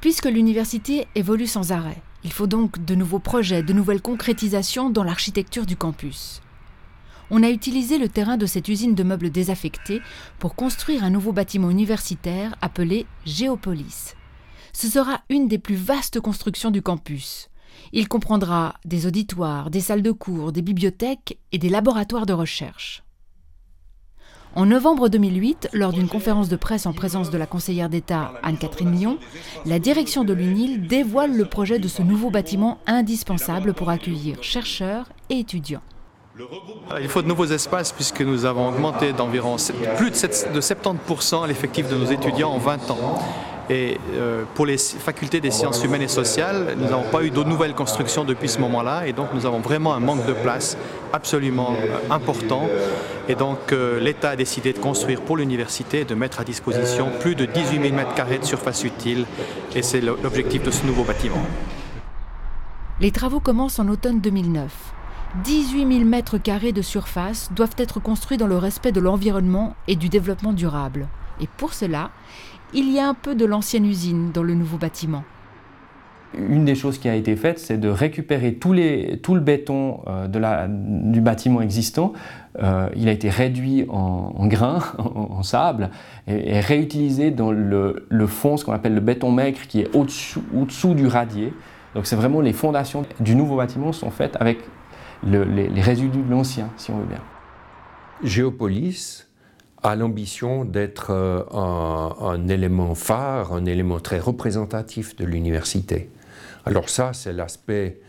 Puisque l'université évolue sans arrêt, il faut donc de nouveaux projets, de nouvelles concrétisations dans l'architecture du campus. On a utilisé le terrain de cette usine de meubles désaffectés pour construire un nouveau bâtiment universitaire appelé Géopolis. Ce sera une des plus vastes constructions du campus. Il comprendra des auditoires, des salles de cours, des bibliothèques et des laboratoires de recherche. En novembre 2008, lors d'une conférence de presse en présence de la conseillère d'État Anne-Catherine Lyon, la direction de l'UNIL dévoile le projet de ce nouveau bâtiment indispensable pour accueillir chercheurs et étudiants. Il faut de nouveaux espaces puisque nous avons augmenté d'environ plus de 70% l'effectif de nos étudiants en 20 ans. Et euh, pour les facultés des sciences humaines et sociales, nous n'avons pas eu de nouvelles constructions depuis ce moment-là. Et donc nous avons vraiment un manque de place absolument euh, important. Et donc euh, l'État a décidé de construire pour l'université et de mettre à disposition plus de 18 000 m2 de surface utile. Et c'est l'objectif de ce nouveau bâtiment. Les travaux commencent en automne 2009. 18 000 mètres carrés de surface doivent être construits dans le respect de l'environnement et du développement durable. Et pour cela, il y a un peu de l'ancienne usine dans le nouveau bâtiment. Une des choses qui a été faite, c'est de récupérer tout, le béton euh, du bâtiment existant. Euh, il a été réduit en, grains, en, sable, et, réutilisé dans le, fond, ce qu'on appelle le béton maigre, qui est au-dessous du radier. Donc c'est vraiment les fondations du nouveau bâtiment sont faites avec les, les résidus de l'ancien, si on veut bien. Géopolis a l'ambition d'être euh, un, élément phare, un élément très représentatif de l'université. Alors ça, c'est l'aspect,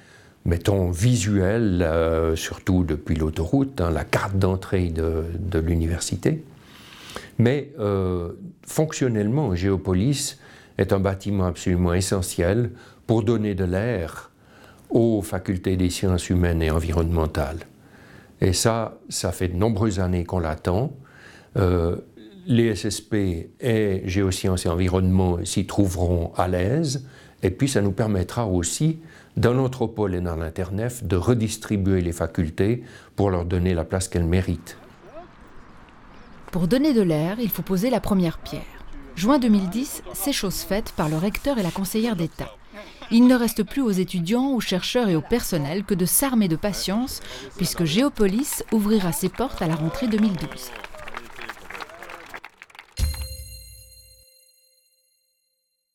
mettons, visuel, euh, surtout depuis l'autoroute, hein, la carte d'entrée de, l'université. Mais euh, fonctionnellement, Géopolis est un bâtiment absolument essentiel pour donner de l'air aux facultés des sciences humaines et environnementales. Et ça, ça fait de nombreuses années qu'on l'attend. Euh, les SSP et géosciences et environnement s'y trouveront à l'aise, et puis ça nous permettra aussi, dans l'anthropole et dans l'internef, de redistribuer les facultés pour leur donner la place qu'elles méritent. Pour donner de l'air, il faut poser la première pierre. Juin 2010, c'est chose faite par le recteur et la conseillère d'État. Il ne reste plus aux étudiants, aux chercheurs et au personnel que de s'armer de patience, puisque Géopolis ouvrira ses portes à la rentrée 2012.